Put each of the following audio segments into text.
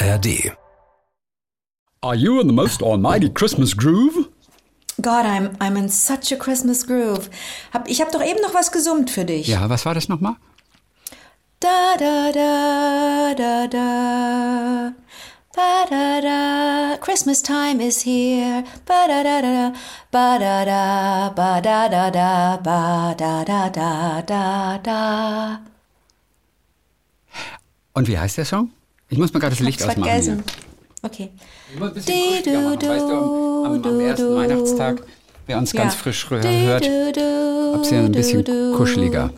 ARD. Are you in the most almighty Christmas groove? God, I'm, I'm in such a Christmas groove. Hab, ich habe doch eben noch was gesummt für dich. Ja, was war das nochmal? Da da da da da. Ba da da. Christmas time is here. Ba da da da. Ba da da. Ba da da da. Ba da da da da da. Und wie heißt der Song? Ich muss mal gerade das Licht ausmachen. vergessen. Hier. Okay. Ich muss ein bisschen Du, kuscheliger machen. du, Weißt du, am, am, du, ersten du. Weihnachtstag, wer uns ganz Ja. frisch Du, hört, du, du, hab's hier ein bisschen du, du. kuscheliger.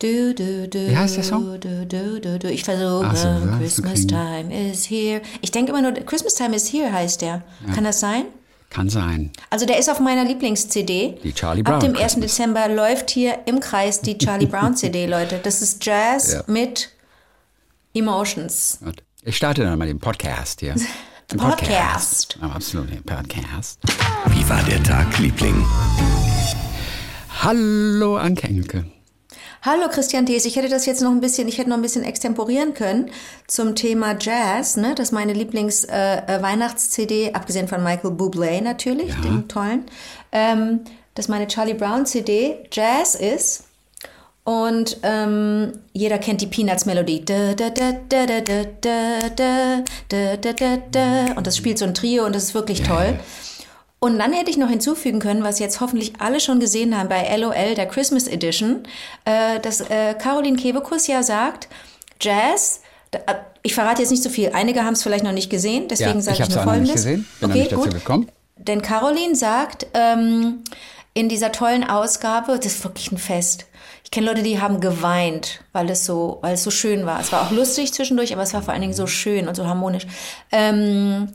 Du, du, du, Wie heißt der Song? Du, du, du, du. Ich versuche, so, ja, Christmas kriegen- time is here. Ich denke immer nur, Christmas time is here heißt der. Kann das sein? Kann sein. Also der ist auf meiner Lieblings-CD. Die Charlie Brown Ab dem 1. Christmas. Dezember läuft hier im Kreis die Charlie Brown CD, Leute. Das ist Jazz Ja. mit Emotions. Gut. Ich starte dann mal den Podcast hier. Den Podcast. Ja, absolut, den Podcast. Wie war der Tag, Liebling? Hallo, Anke Engelke. Hallo Christian Thees, ich hätte das jetzt noch ein bisschen, ich hätte noch ein bisschen extemporieren können zum Thema Jazz, ne? Das ist meine Lieblings-Weihnachts-CD, abgesehen von Michael Bublé natürlich, Ja. dem tollen. Ähm, dass meine Charlie Brown CD Jazz ist. Und ähm, jeder kennt die Peanuts-Melodie. Und das spielt so ein Trio und das ist wirklich toll. Und dann hätte ich noch hinzufügen können, was jetzt hoffentlich alle schon gesehen haben bei LOL, der Christmas Edition, dass Caroline Kebekus ja sagt, Jazz, ich verrate jetzt nicht so viel, einige haben es vielleicht noch nicht gesehen, deswegen ja, sage ich, ich nur Folgendes. Nicht gesehen, bin okay, nicht gut. Gekommen. Denn Caroline sagt ähm, in dieser tollen Ausgabe, das ist wirklich ein Fest, ich kenne Leute, die haben geweint, weil es so, weil es so schön war. Es war auch lustig zwischendurch, aber es war vor allen Dingen so schön und so harmonisch. Ähm,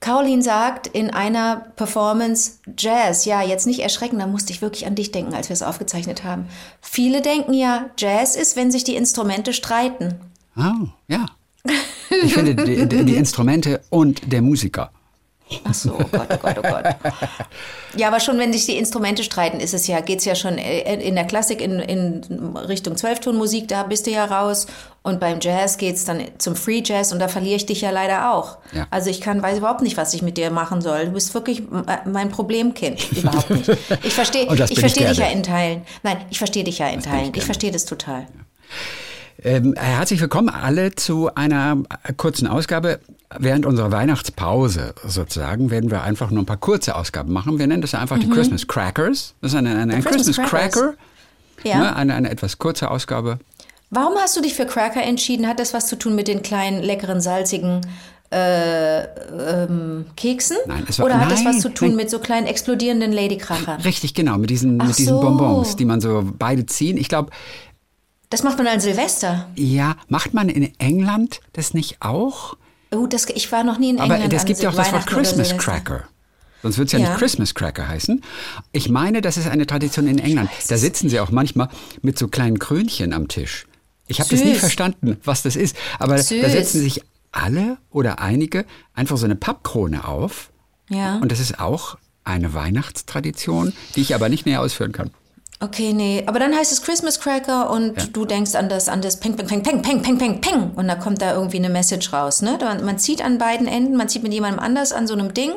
Caroline sagt in einer Performance Jazz, ja, jetzt nicht erschrecken, da musste ich wirklich an dich denken, als wir es aufgezeichnet haben. Viele denken ja, Jazz ist, wenn sich die Instrumente streiten. Oh, ja. Ich finde die, die Instrumente und der Musiker. Ach so, oh Gott, oh Gott, oh Gott. Ja, aber schon wenn sich die Instrumente streiten, ist es ja, geht's ja schon äh, in der Klassik in, in Richtung Zwölftonmusik, da bist du ja raus. Und beim Jazz geht's dann zum Free Jazz und da verliere ich dich ja leider auch. Ja. Also ich kann, weiß überhaupt nicht, was ich mit dir machen soll. Du bist wirklich äh, mein Problemkind. Überhaupt nicht. Ich verstehe das ich ich verstehe dich ja in Teilen. Nein, ich verstehe dich ja in ich Teilen. Ich gerne. verstehe das total. Ähm, herzlich willkommen alle zu einer äh, kurzen Ausgabe. Während unserer Weihnachtspause sozusagen werden wir einfach nur ein paar kurze Ausgaben machen. Wir nennen das einfach die Christmas Crackers. Das ist eine, ein Mhm. Christmas Christmas. Cracker. Ja. Ne, eine, eine etwas kurze Ausgabe. Warum hast du dich für Cracker entschieden? Hat das was zu tun mit den kleinen, leckeren, salzigen äh, ähm, Keksen? Nein, es war- Oder hat das nein, was zu tun nein. mit so kleinen explodierenden Ladykrachern? Richtig, genau, mit diesen, Ach mit diesen so. Bonbons, die man so beide ziehen. Ich glaube, Das macht man an Silvester. ja, macht man in England das nicht auch? Oh, das, ich war noch nie in Aber England. es an gibt ja auch das Wort Christmas. Cracker. Sonst wird es ja, Ja. nicht Christmas Cracker heißen. Ich meine, das ist eine Tradition in England. Da sitzen sie auch manchmal mit so kleinen Krönchen am Tisch. Ich habe das nie verstanden, was das ist. Aber da Süß. setzen sich alle oder einige einfach so eine Pappkrone auf. Ja. Und das ist auch eine Weihnachtstradition, die ich aber nicht näher ausführen kann. Okay, nee. Aber dann heißt es Christmas Cracker und du denkst an das, an das Peng, Peng, Peng, Peng, Peng, Peng, Peng, Peng. Und da kommt da irgendwie eine Message raus, ne? Man, man zieht an beiden Enden, man zieht mit jemandem anders an so einem Ding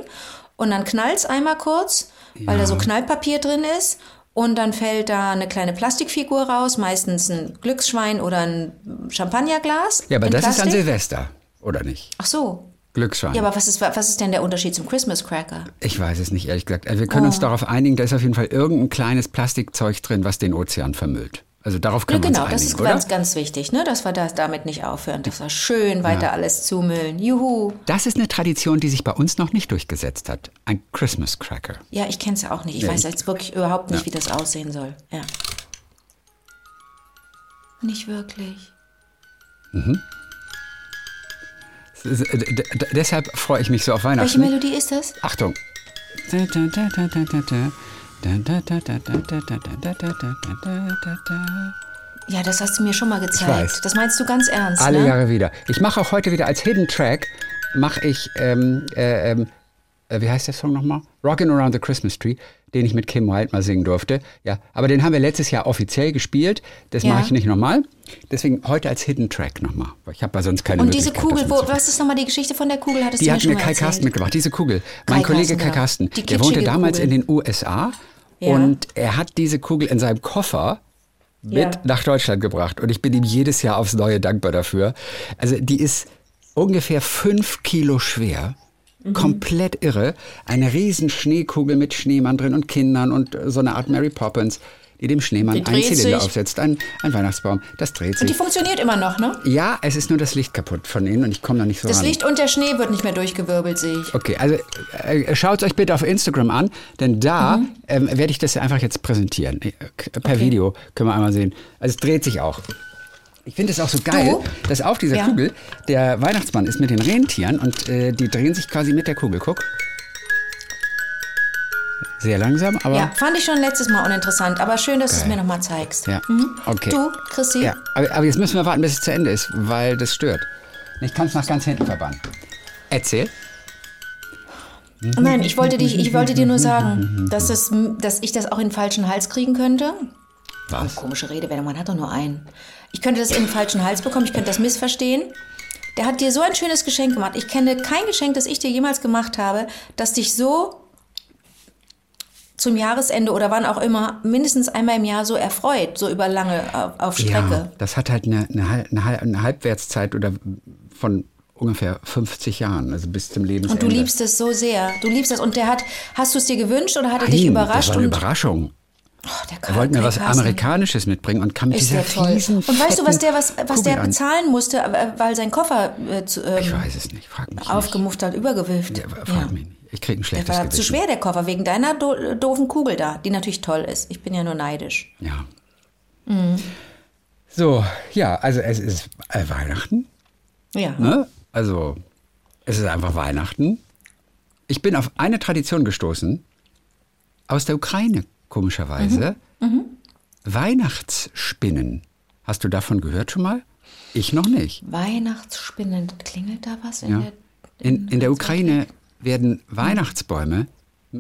und dann knallt's einmal kurz, weil da so Knallpapier drin ist. Und dann fällt da eine kleine Plastikfigur raus, meistens ein Glücksschwein oder ein Champagnerglas. Ja, aber das ist an Plastik. Silvester, oder nicht? Ach so. Glücksschein. Ja, aber was ist, was ist denn der Unterschied zum Christmas Cracker? Ich weiß es nicht, ehrlich gesagt. Also wir können Oh. uns darauf einigen, da ist auf jeden Fall irgendein kleines Plastikzeug drin, was den Ozean vermüllt. Also darauf Ja, können wir genau, uns das einigen, ist oder? ganz, ganz wichtig, ne? dass wir das damit nicht aufhören, dass wir schön weiter alles zumüllen. Juhu. Das ist eine Tradition, die sich bei uns noch nicht durchgesetzt hat. Ein Christmas Cracker. Ja, ich kenne es ja auch nicht. Ich Ja, weiß jetzt wirklich überhaupt nicht, Ja. wie das aussehen soll. Ja. Nicht wirklich. D- Deshalb freue ich mich so auf Welche Weihnachten. Melodie ist das? Achtung. Ja, das hast du mir schon mal gezeigt. Das meinst du ganz ernst, Alle ne? Jahre wieder. Ich mache auch heute wieder als Hidden Track, mache ich ähm, äh, ähm, äh, wie heißt der Song nochmal? Rockin' Around the Christmas Tree, den ich mit Kim Wilde mal singen durfte. Ja, aber den haben wir letztes Jahr offiziell gespielt. Das Ja. mache ich nicht nochmal. Deswegen heute als Hidden Track nochmal. Ich habe ja sonst keine Und diese Kugel, wo, was ist nochmal die Geschichte von der Kugel? Hattest Die mir hat mir mal Kai erzählt? Carsten mitgebracht, diese Kugel. Mein Kai Kollege Carsten, Kai. Carsten, Die der wohnte damals Kugel. in den USA Ja. und er hat diese Kugel in seinem Koffer mit Ja. nach Deutschland gebracht und ich bin ihm jedes Jahr aufs Neue dankbar dafür. Also die ist ungefähr fünf Kilo schwer. Mhm. Komplett irre. Eine riesen Schneekugel mit Schneemann drin und Kindern und äh, so eine Art Mary Poppins, die dem Schneemann einen Zylinder sich. aufsetzt. Ein, ein Weihnachtsbaum, das dreht Und die sich. funktioniert immer noch, ne? Ja, es ist nur das Licht kaputt von innen und ich komme da nicht so Das ran. Licht und der Schnee wird nicht mehr durchgewirbelt, sehe ich. Okay, also äh, schaut euch bitte auf Instagram an, denn da Mhm. ähm, werde ich das einfach jetzt präsentieren. Äh, Per Video können wir einmal sehen. Also es dreht sich auch. Ich finde es auch so geil, Du? dass auf dieser Ja. Kugel der Weihnachtsmann ist mit den Rentieren und äh, die drehen sich quasi mit der Kugel. Guck. Sehr langsam, aber. Ja, fand ich schon letztes Mal uninteressant, aber schön, dass du es mir nochmal zeigst. Ja, okay. Du, Chrissy? Ja, aber, aber jetzt müssen wir warten, bis es zu Ende ist, weil das stört. Ich kann es nach ganz hinten verbannen. Erzähl. Nein, ich wollte, dich, ich wollte dir nur sagen, dass, das, dass ich das auch in den falschen Hals kriegen könnte. Was? Komische Redewendung, man hat doch nur einen. Ich könnte das in den falschen Hals bekommen, ich könnte das missverstehen. Der hat dir so ein schönes Geschenk gemacht. Ich kenne kein Geschenk, das ich dir jemals gemacht habe, das dich so zum Jahresende oder wann auch immer mindestens einmal im Jahr so erfreut, so über lange auf, auf Ja, Strecke. das hat halt eine, eine, eine, Hal- eine Halbwertszeit oder von ungefähr 50 Jahren, also bis zum Lebensende. Und du liebst es so sehr. Du liebst es. Und der hat, hast du es dir gewünscht oder hat er dich überrascht? Das war eine Überraschung. Oh, der Er wollte mir was. Amerikanisches mitbringen und kam mit Ist dieser der riesen Und weißt du, was der, was, was der bezahlen musste, äh, weil sein Koffer äh, zu, Ich ähm, weiß es nicht, frag mich aufgemufft hat, übergewilft? Ja, frag mich nicht. Ich krieg ein Der schlechtes war Gewissen. zu schwer, der Koffer, wegen deiner do doofen Kugel da, die natürlich toll ist. Ich bin ja nur neidisch. Ja. Mhm. So, ja, also es ist äh, Weihnachten. Ja. Ne? Also, es ist einfach Weihnachten. Ich bin auf eine Tradition gestoßen aus der Ukraine, komischerweise. Mhm. Weihnachtsspinnen. Hast du davon gehört schon mal? Ich noch nicht. Weihnachtsspinnen, klingelt da was? In Ja. der, In, in der Ukraine werden Weihnachtsbäume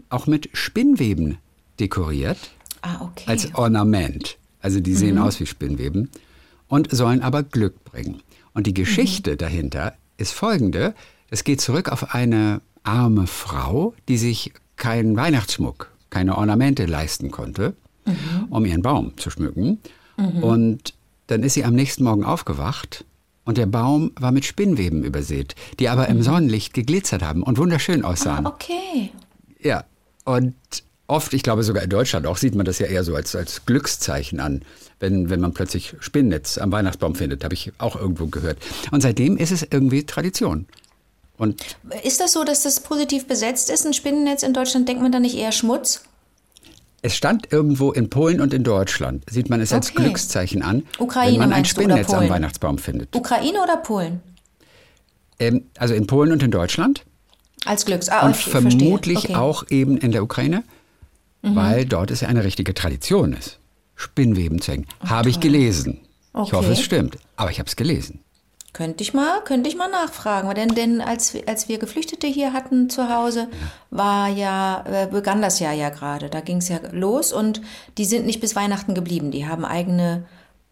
auch mit Spinnweben dekoriert Ah, okay. als Ornament. Also die sehen aus wie Spinnweben und sollen aber Glück bringen. Und die Geschichte dahinter ist folgende. Es geht zurück auf eine arme Frau, die sich keinen Weihnachtsschmuck, keine Ornamente leisten konnte, um ihren Baum zu schmücken. Und dann ist sie am nächsten Morgen aufgewacht und der Baum war mit Spinnweben übersät, die aber im Sonnenlicht geglitzert haben und wunderschön aussahen. ah, okay. Ja, und oft, ich glaube sogar in Deutschland auch, sieht man das ja eher so als, als Glückszeichen an, wenn, wenn man plötzlich Spinnennetz am Weihnachtsbaum findet, habe ich auch irgendwo gehört. Und seitdem ist es irgendwie Tradition. Und Ist das so, dass das positiv besetzt ist, ein Spinnennetz in Deutschland? Denkt man da nicht eher Schmutz? es stand irgendwo in Polen und in Deutschland, sieht man es als Okay. Glückszeichen an, Ukraine wenn man ein Spinnennetz am? Weihnachtsbaum findet. Ukraine oder Polen? Ähm, also in Polen und in Deutschland Als Glücks. Ah, und verstehe. vermutlich okay. Mhm. auch eben in der Ukraine, weil dort es ja eine richtige Tradition ist, Spinnweben zu hängen. Habe ich gelesen. Ich Okay. hoffe, es stimmt, aber ich habe es gelesen. Könnte ich mal, könnte ich mal nachfragen. Denn, denn als, wir- als wir Geflüchtete hier hatten zu Hause, war ja, äh, begann das Jahr ja gerade. Da ging es ja los und die sind nicht bis Weihnachten geblieben. Die haben eigene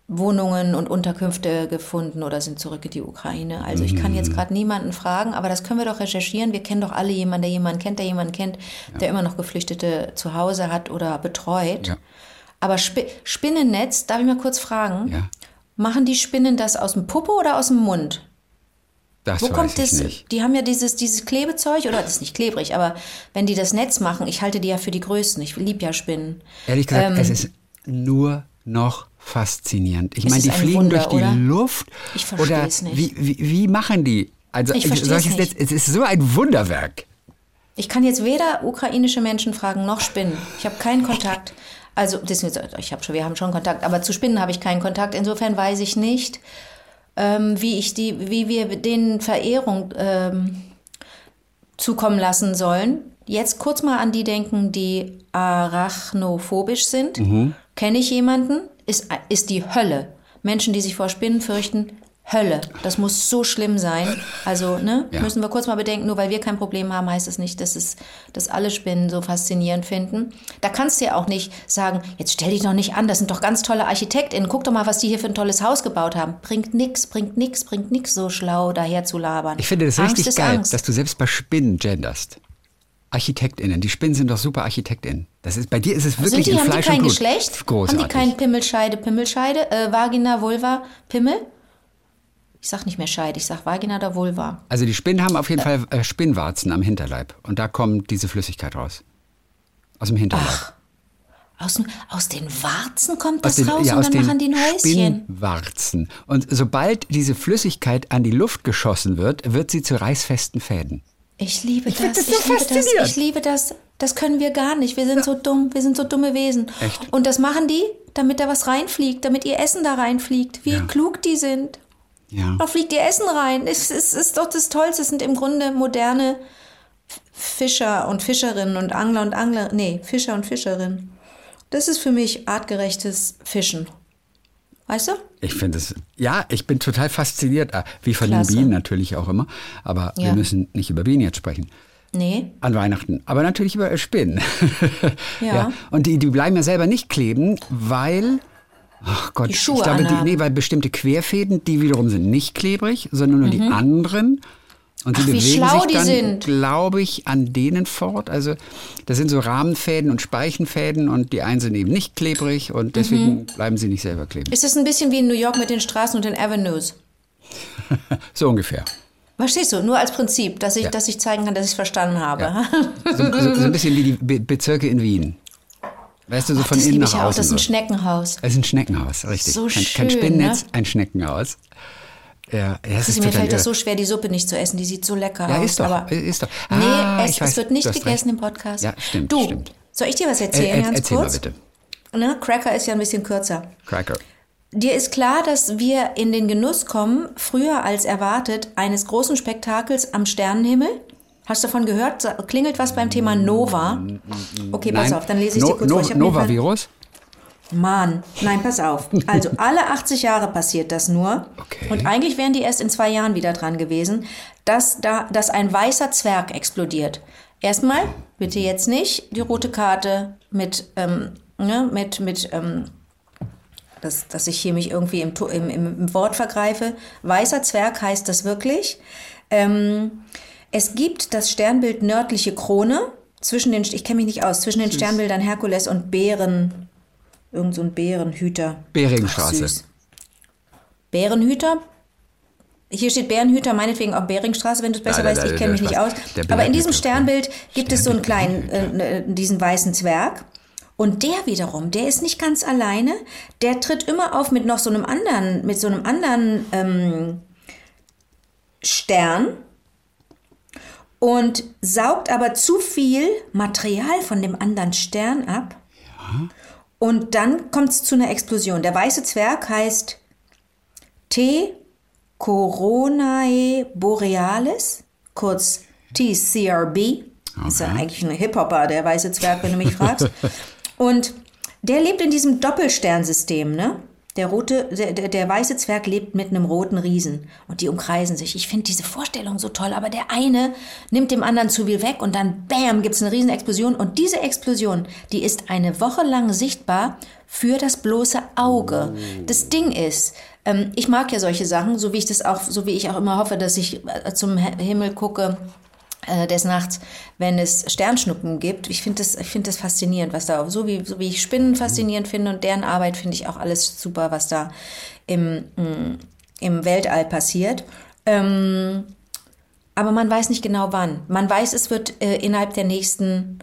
Wohnungen und Unterkünfte gefunden oder sind zurück in die Ukraine. Also ich kann jetzt gerade niemanden fragen, aber das können wir doch recherchieren. Wir kennen doch alle jemanden, der jemanden kennt, der jemanden kennt, der immer noch Geflüchtete zu Hause hat oder betreut. Ja. Aber Sp Spinnennetz, darf ich mal kurz fragen? Ja. Machen die Spinnen das aus dem Popo oder aus dem Mund? Das Wo weiß kommt ich das? nicht. Die haben ja dieses, dieses Klebezeug, oder das ist nicht klebrig, aber wenn die das Netz machen, ich halte die ja für die größten. Ich liebe ja Spinnen. Ehrlich gesagt, Ähm, es ist nur noch faszinierend. Ich meine, die fliegen Wunder, durch die oder? Luft. Ich verstehe es nicht. Wie, wie, wie machen die? Also Ich verstehe es nicht. Es ist so ein Wunderwerk. Ich kann jetzt weder ukrainische Menschen fragen noch Spinnen. Ich habe keinen Kontakt. Also, beziehungsweise, ich habe schon, wir haben schon Kontakt, aber zu Spinnen habe ich keinen Kontakt. Insofern weiß ich nicht, ähm, wie ich die, wie wir denen Verehrung ähm, zukommen lassen sollen. Jetzt kurz mal an die denken, die arachnophobisch sind. Kenne ich jemanden? Ist, ist die Hölle. Menschen, die sich vor Spinnen fürchten, Hölle. Das muss so schlimm sein. Also, ne, Ja. müssen wir kurz mal bedenken, nur weil wir kein Problem haben, heißt es nicht, dass es, dass alle Spinnen so faszinierend finden. Da kannst du ja auch nicht sagen, jetzt stell dich doch nicht an, das sind doch ganz tolle ArchitektInnen, guck doch mal, was die hier für ein tolles Haus gebaut haben. Bringt nix, bringt nix, bringt nix, so schlau daher zu labern. Ich finde das Angst richtig geil, Angst. dass du selbst bei Spinnen genderst. ArchitektInnen. Die Spinnen sind doch super ArchitektInnen. Das ist, bei dir ist es wirklich sind die, in haben die Fleisch kein. Geschlecht? Großartig. Haben die kein Pimmelscheide, Pimmelscheide, äh, Vagina, Vulva, Pimmel? Ich sag nicht mehr Scheide, ich sag Vagina oder Vulva. Also die Spinnen haben auf jeden Fall äh, Spinnwarzen am Hinterleib. Und da kommt diese Flüssigkeit raus. Aus dem Hinterleib. Aus, aus den Warzen kommt aus das den, raus ja, und dann machen die ein Häuschen. Spinnwarzen. Und sobald diese Flüssigkeit an die Luft geschossen wird, wird sie zu reißfesten Fäden. Ich liebe das, find das ich so liebe das, faszinierend. ich liebe das. Das können wir gar nicht. Wir sind so dumm, wir sind so dumme Wesen. Echt? Und das machen die, damit da was reinfliegt, damit ihr Essen da reinfliegt. Wie Ja. klug die sind. Ja. Da fliegt ihr Essen rein. Es ist, ist doch das Tollste. Es sind im Grunde moderne Fischer und Fischerinnen und Angler und Angler. Nee, Fischer und Fischerinnen. Das ist für mich artgerechtes Fischen. Weißt du? Ich finde es, ja, ich bin total fasziniert, äh, wie von Klasse. den Bienen natürlich auch immer. Aber wir Ja. müssen nicht über Bienen jetzt sprechen. Nee. An Weihnachten. Aber natürlich über Spinnen. Ja. Und die, die bleiben ja selber nicht kleben, weil. Ach Gott, Die Schuhe ich glaube, die, nee, weil bestimmte Querfäden, die wiederum sind nicht klebrig, sondern nur die anderen. Und die Mhm. Ach, wie bewegen schlau sich dann, glaube ich, an denen fort. Also das sind so Rahmenfäden und Speichenfäden und die einen sind eben nicht klebrig Mhm. und deswegen bleiben sie nicht selber kleben. Ist es ein bisschen wie in New York mit den Straßen und den Avenues? So ungefähr. Verstehst du? Nur als Prinzip, dass ich, Ja. dass ich zeigen kann, dass ich es verstanden habe. So, so, so ein bisschen wie die Be Bezirke in Wien. Weißt du, so von das innen nach ja auch. außen. Das ist ein. Schneckenhaus. Es ist ein Schneckenhaus, richtig. So kein, kein schön, Spinnennetz, ne? ein Schneckenhaus. Ja, das ist Mir fällt das irre. so schwer, die Suppe nicht zu essen. Die sieht so lecker Ja, aus. ist doch, aber ist doch. Nee, Ah, es, ich weiß, es wird nicht gegessen recht. im Podcast. Ja, stimmt, Du, stimmt. soll ich dir was Äh, erzählen, äh, ganz erzähl kurz? mal bitte. Ne? Cracker ist ja ein bisschen kürzer. Cracker. Dir ist klar, dass wir in den Genuss kommen, früher als erwartet, eines großen Spektakels am Sternenhimmel? Hast du davon gehört? Klingelt was beim Thema Nova? Okay, pass Nein, auf, dann lese ich no, dir kurz no, vor. Nova-Virus? Mann, nein, pass auf. Also alle 80 Jahre passiert das nur. Okay. Und eigentlich wären die erst in zwei Jahren wieder dran gewesen, dass, da, dass ein weißer Zwerg explodiert. Erstmal, bitte jetzt nicht, die rote Karte mit, ähm, ne, mit, mit ähm, dass, dass ich hier mich irgendwie im, im, im Wort vergreife. Weißer Zwerg heißt das wirklich. Ähm, es gibt das Sternbild nördliche Krone zwischen den, ich kenne mich nicht aus, zwischen den Sternbildern Herkules und Bären, irgend so ein Bärenhüter. Beringstraße. Ach, süß. Bärenhüter? Hier steht Bärenhüter, meinetwegen auch Beringstraße, wenn du es besser weißt. Ich kenne mich nicht aus. Aber in diesem. Sternbild gibt es so einen kleinen, Sternbild äh, diesen weißen Zwerg. Und der wiederum, der ist nicht ganz alleine. Der tritt immer auf mit noch so einem anderen, mit so einem anderen ähm, Stern und saugt aber zu viel Material von dem anderen Stern ab. Und dann kommt es zu einer Explosion. Der weiße Zwerg heißt T. Coronae borealis, kurz TCRB. Ist ja eigentlich ein Hip-Hopper, der weiße Zwerg, wenn du mich fragst. Und der lebt in diesem Doppelsternsystem, ne? Der, rote, der, der, weiße Zwerg lebt mit einem roten Riesen und die umkreisen sich. Ich finde diese Vorstellung so toll, aber der eine nimmt dem anderen zu viel weg und dann bam, gibt es eine Riesenexplosion und diese Explosion, die ist eine Woche lang sichtbar für das bloße Auge. Das Ding ist, ähm, ich mag ja solche Sachen, so wie ich das auch, so wie ich auch immer hoffe, dass ich äh, zum Hi- Himmel gucke des Nachts, wenn es Sternschnuppen gibt. Ich finde das, ich finde das faszinierend, was da, so wie, so wie ich Spinnen faszinierend finde und deren Arbeit finde ich auch alles super, was da im, mm, im Weltall passiert. Ähm, aber man weiß nicht genau wann. Man weiß, es wird äh, innerhalb der nächsten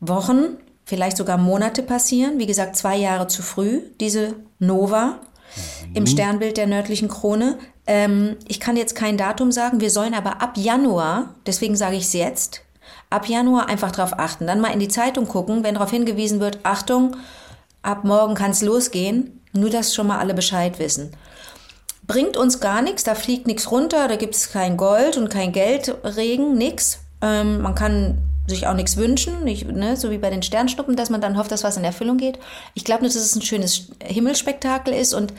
Wochen, vielleicht sogar Monate passieren. Wie gesagt, zwei Jahre zu früh, diese Nova im Sternbild der nördlichen Krone. Ähm, ich kann jetzt kein Datum sagen, wir sollen aber ab Januar, deswegen sage ich es jetzt, ab Januar einfach darauf achten. Dann mal in die Zeitung gucken, wenn darauf hingewiesen wird, Achtung, ab morgen kann es losgehen, nur dass schon mal alle Bescheid wissen. Bringt uns gar nichts, da fliegt nichts runter, da gibt es kein Gold und kein Geldregen, nix. Ähm, man kann sich auch nichts wünschen, nicht, ne, so wie bei den Sternschnuppen, dass man dann hofft, dass was in Erfüllung geht. Ich glaube nur, dass es ein schönes Himmelsspektakel ist und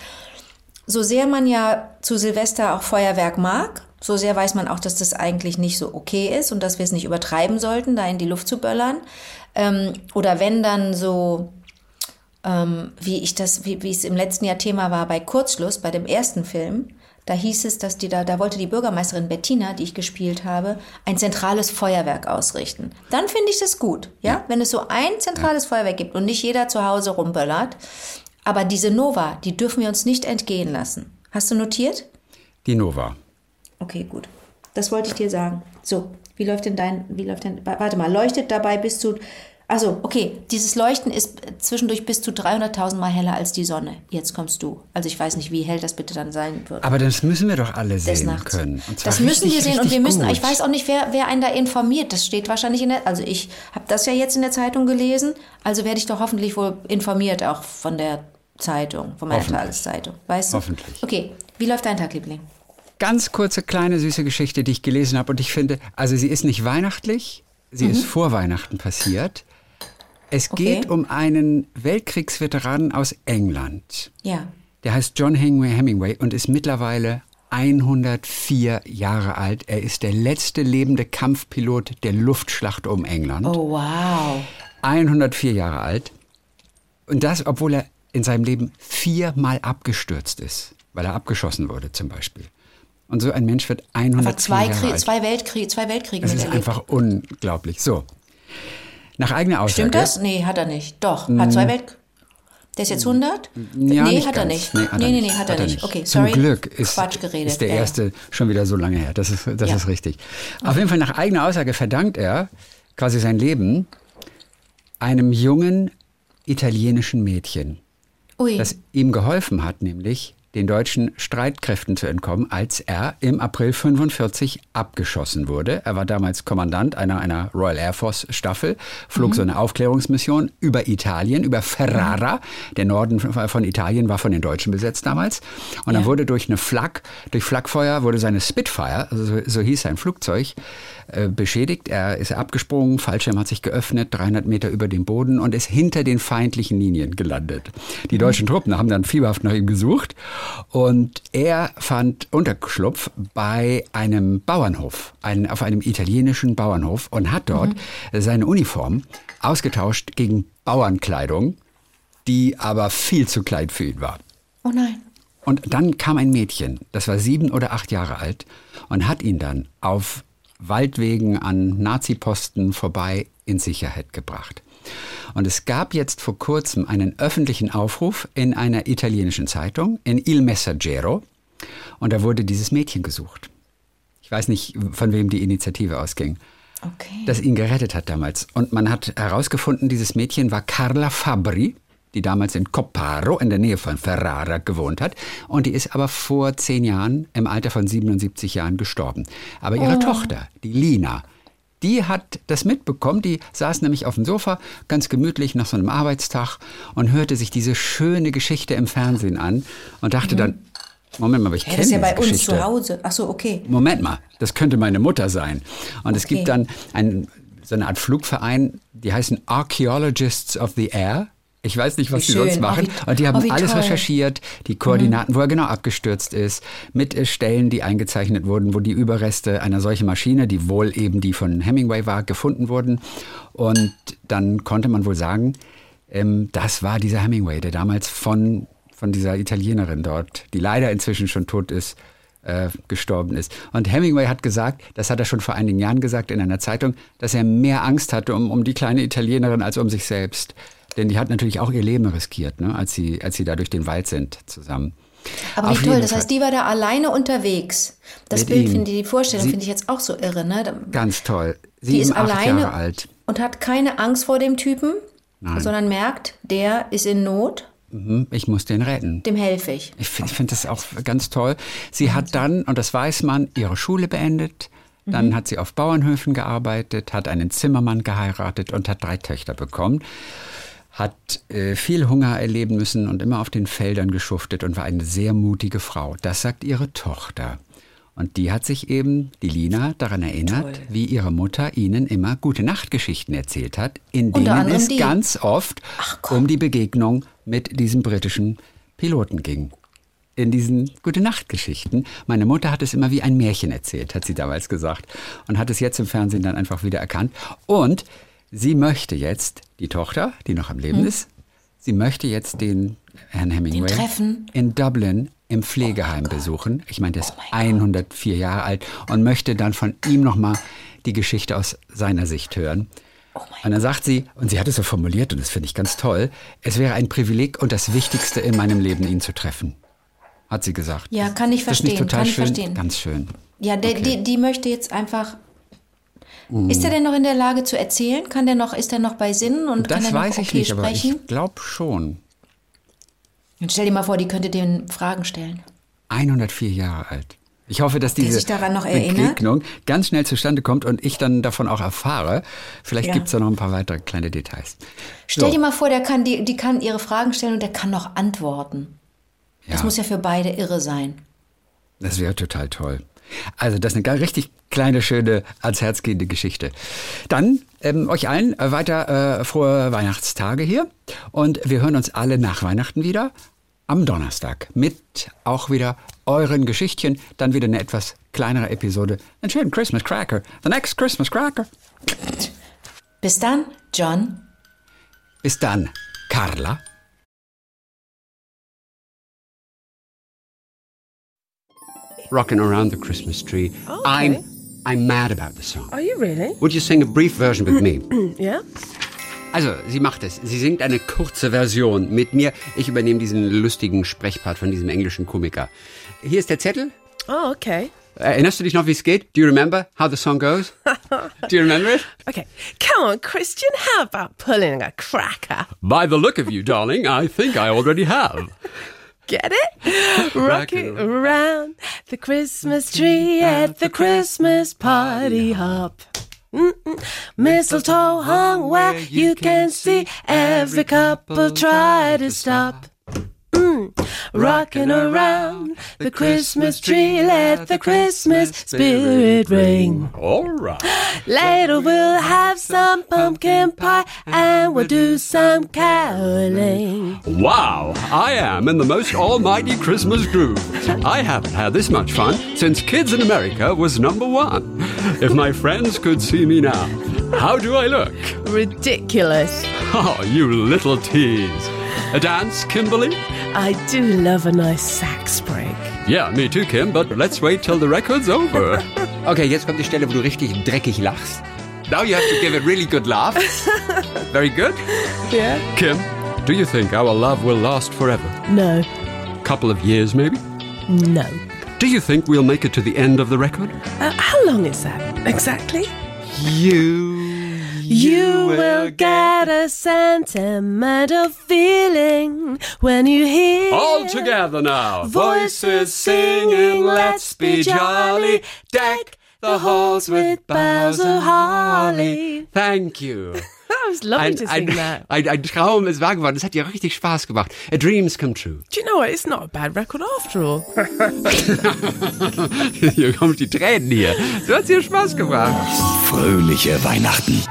so sehr man ja zu Silvester auch Feuerwerk mag, so sehr weiß man auch, dass das eigentlich nicht so okay ist und dass wir es nicht übertreiben sollten, da in die Luft zu böllern. Ähm, oder wenn dann so, ähm, wie ich das, wie, wie es im letzten Jahr Thema war bei Kurzschluss, bei dem ersten Film, da hieß es, dass die da, da wollte die Bürgermeisterin Bettina, die ich gespielt habe, ein zentrales Feuerwerk ausrichten. Dann finde ich das gut, ja? ja? Wenn es so ein zentrales ja. Feuerwerk gibt und nicht jeder zu Hause rumböllert. Aber diese Nova, die dürfen wir uns nicht entgehen lassen. Hast du notiert? Die Nova. Okay, gut. Das wollte ich dir sagen. So, wie läuft denn dein, wie läuft denn, warte mal, leuchtet dabei bis zu, also, okay, dieses Leuchten ist zwischendurch bis zu 300.000 Mal heller als die Sonne. Jetzt kommst du. Also ich weiß nicht, wie hell das bitte dann sein wird. Aber das müssen wir doch alle sehen können. das müssen richtig, wir sehen und wir müssen, gut. ich weiß auch nicht, wer, wer einen da informiert. Das steht wahrscheinlich in der, also ich habe das ja jetzt in der Zeitung gelesen, also werde ich doch hoffentlich wohl informiert auch von der Zeitung, von meiner Tageszeitung. Weißt du? Hoffentlich. Okay, wie läuft dein Tag, Liebling? ganz kurze, kleine, süße Geschichte, die ich gelesen habe. Und ich finde, also sie ist nicht weihnachtlich, sie mhm. ist vor Weihnachten passiert. Es okay. geht um einen Weltkriegsveteranen aus England. Ja. Der heißt John Hemingway und ist mittlerweile 104 Jahre alt. Er ist der letzte lebende Kampfpilot der Luftschlacht um England. Oh, wow. 104 Jahre alt. Und das, obwohl er in seinem Leben viermal abgestürzt ist, weil er abgeschossen wurde zum Beispiel. Und so ein Mensch wird 100 zwei, Jahre alt. zwei Weltkriege, zwei Weltkriege. Das ist erlebt. einfach unglaublich. So. Nach eigener Aussage. Stimmt das? Nee, hat er nicht. Doch, hat zwei Weltkriege. Der ist jetzt 100? Ja, nee, nicht hat er nicht. Nee, nee, nee, nee, hat, er, nicht. nicht. Okay, sorry. Zum Glück ist, Quatsch geredet. ist der ja, erste ja. schon wieder so lange her. Das ist, das ja. ist richtig. Auf jeden Fall nach eigener Aussage verdankt er quasi sein Leben einem jungen italienischen Mädchen, Ui. das ihm geholfen hat, nämlich den deutschen Streitkräften zu entkommen, als er im April 45 abgeschossen wurde. Er war damals Kommandant einer, einer Royal Air Force Staffel, flog mhm. so eine Aufklärungsmission über Italien, über Ferrara. Der Norden von Italien war von den Deutschen besetzt damals. Und dann wurde durch eine Flak, durch Flakfeuer wurde seine Spitfire, also so, so hieß sein Flugzeug, äh, beschädigt. Er ist abgesprungen, Fallschirm hat sich geöffnet, 300 Meter über dem Boden und ist hinter den feindlichen Linien gelandet. Die deutschen Truppen haben dann fieberhaft nach ihm gesucht und er fand Unterschlupf bei einem Bauernhof, ein, auf einem italienischen Bauernhof und hat dort mhm. seine Uniform ausgetauscht gegen Bauernkleidung, die aber viel zu klein für ihn war. Oh nein. Und dann kam ein Mädchen, das war sieben oder acht Jahre alt, und hat ihn dann auf Waldwegen an Nazi-Posten vorbei in Sicherheit gebracht. Und es gab jetzt vor kurzem einen öffentlichen Aufruf in einer italienischen Zeitung, in Il Messaggero, und da wurde dieses Mädchen gesucht. Ich weiß nicht, von wem die Initiative ausging. Okay. Das ihn gerettet hat damals. Und man hat herausgefunden, dieses Mädchen war Carla Fabri, die damals in Copparo in der Nähe von Ferrara gewohnt hat. Und die ist aber vor zehn Jahren im Alter von 77 Jahren gestorben. Aber ihre oh. Tochter, die Lina, die hat das mitbekommen. Die saß nämlich auf dem Sofa ganz gemütlich nach so einem Arbeitstag und hörte sich diese schöne Geschichte im Fernsehen an und dachte mhm. dann, Moment mal, aber ich kenne Das ist ja bei Geschichte. uns zu Hause. Ach so, okay. Moment mal, das könnte meine Mutter sein. Und okay. es gibt dann ein, so eine Art Flugverein, die heißen Archaeologists of the Air. Ich weiß nicht, was wie die sonst machen. Oh, und die haben oh, alles toll. recherchiert, die Koordinaten, mhm. wo er genau abgestürzt ist, mit äh, Stellen, die eingezeichnet wurden, wo die Überreste einer solchen Maschine, die wohl eben die von Hemingway war, gefunden wurden. Und dann konnte man wohl sagen, ähm, das war dieser Hemingway, der damals von, von dieser Italienerin dort, die leider inzwischen schon tot ist, äh, gestorben ist. Und Hemingway hat gesagt, das hat er schon vor einigen Jahren gesagt in einer Zeitung, dass er mehr Angst hatte um, um die kleine Italienerin als um sich selbst. Denn die hat natürlich auch ihr Leben riskiert, ne, als, sie, als sie da durch den Wald sind zusammen. Aber Auf wie toll, das heißt, die war da alleine unterwegs. Das Bild, ihm. finde ich, die Vorstellung Sie- finde ich jetzt auch so irre. Ne? Da- Ganz toll. Sieben, ist alleine Jahre alt. und hat keine Angst vor dem Typen, Nein. sondern merkt, der ist in Not, Mhm, ich muss den retten. dem helfe ich. Ich finde find das auch ganz toll. Sie hat dann, und das weiß man, ihre Schule beendet. Dann Mhm. hat sie auf Bauernhöfen gearbeitet, hat einen Zimmermann geheiratet und hat drei Töchter bekommen. Hat äh, viel Hunger erleben müssen und immer auf den Feldern geschuftet und war eine sehr mutige Frau. Das sagt ihre Tochter. Und die hat sich eben, die Lina, daran erinnert, Toll. wie ihre Mutter ihnen immer gute Nachtgeschichten erzählt hat, in denen es die. ganz oft um die Begegnung mit diesem britischen Piloten ging. in diesen Gute-Nacht-Geschichten. Meine Mutter hat es immer wie ein Märchen erzählt, hat sie damals gesagt. Und hat es jetzt im Fernsehen dann einfach wieder erkannt. Und sie möchte jetzt, die Tochter, die noch am Leben Hm. ist, sie möchte jetzt den Herrn Hemingway Den in Dublin im Pflegeheim besuchen. Ich meine, der ist 104 Jahre alt und möchte dann von ihm nochmal die Geschichte aus seiner Sicht hören. Und dann sagt sie, und sie hat es so formuliert, und das finde ich ganz toll, es wäre ein Privileg und das Wichtigste in meinem Leben, ihn zu treffen. Hat sie gesagt. Ja, kann ich Das ist nicht verstehen, total kann ich schön? verstehen. Ganz schön. Ja, der, Okay. die, die möchte jetzt einfach. Ist er denn noch in der Lage zu erzählen? Kann der noch, ist er noch bei Sinnen und kann Das er noch weiß ich okay nicht, aber sprechen? ich glaube schon. Und stell dir mal vor, die könnte den Fragen stellen. 104 Jahre alt. Ich hoffe, dass diese noch? Begegnung ganz schnell zustande kommt und ich dann davon auch erfahre. Vielleicht Ja. gibt es da noch ein paar weitere kleine Details. Stell So. dir mal vor, der kann, die, die kann ihre Fragen stellen und der kann noch antworten. Das Ja. muss ja für beide irre sein. Das wäre total toll. Also das ist eine richtig kleine, schöne, ans Herz gehende Geschichte. Dann ähm, euch allen äh, weiter äh, frohe Weihnachtstage hier. Und wir hören uns alle nach Weihnachten wieder am Donnerstag mit auch wieder euren Geschichtchen. Dann wieder eine etwas kleinere Episode. Einen schönen Christmas Cracker. The next Christmas Cracker. Bis dann, John. Bis dann, Carla. Rocking around the Christmas tree. Oh, I'm I'm mad about the song. Are you really? Would you sing a brief version with me? Yeah. Also, sie macht es. Sie singt eine kurze Version mit mir. Ich übernehme diesen lustigen Sprechpart von diesem englischen Komiker. Hier ist der Zettel. Oh, okay. Erinnerst du dich noch, wie es geht? Do you remember how the song goes? Do you remember it? Okay. Come on, Christian. How about pulling a cracker? By the look of you, darling, I think I already have. Get it? Rocking around the Christmas tree at the Christmas party hop. Mm-mm. Mistletoe hung where you can see every couple try to stop. Rocking around the Christmas tree, let the Christmas spirit ring. All right. Later we'll have some pumpkin pie and we'll do some caroling. Wow, I am in the most almighty Christmas groove. I haven't had this much fun since Kids in America was number one. If my friends could see me now, how do I look? Ridiculous. Oh, you little tease. A dance, Kimberly? I do love a nice sax break. Yeah, me too, Kim, but let's wait till the record's over. Okay, jetzt kommt die Stelle, wo du richtig dreckig lachst. Now you have to give a really good laugh. Very good. Yeah? Kim, do you think our love will last forever? No. Couple of years, maybe? No. Do you think we'll make it to the end of the record? Uh, how long is that exactly? You. You will get a sentimental feeling when you hear All together now. voices singing, let's be jolly, deck the halls with boughs of holly. Thank you. That was lovely Ein, to sing ein, that. ein, ein Traum ist wahr geworden. Das hat ja richtig Spaß gemacht. A dreams come true. Do you know what? It's not a bad record after all. hier kommen die Tränen hier. So hat's dir Spaß gemacht. Fröhliche Weihnachten.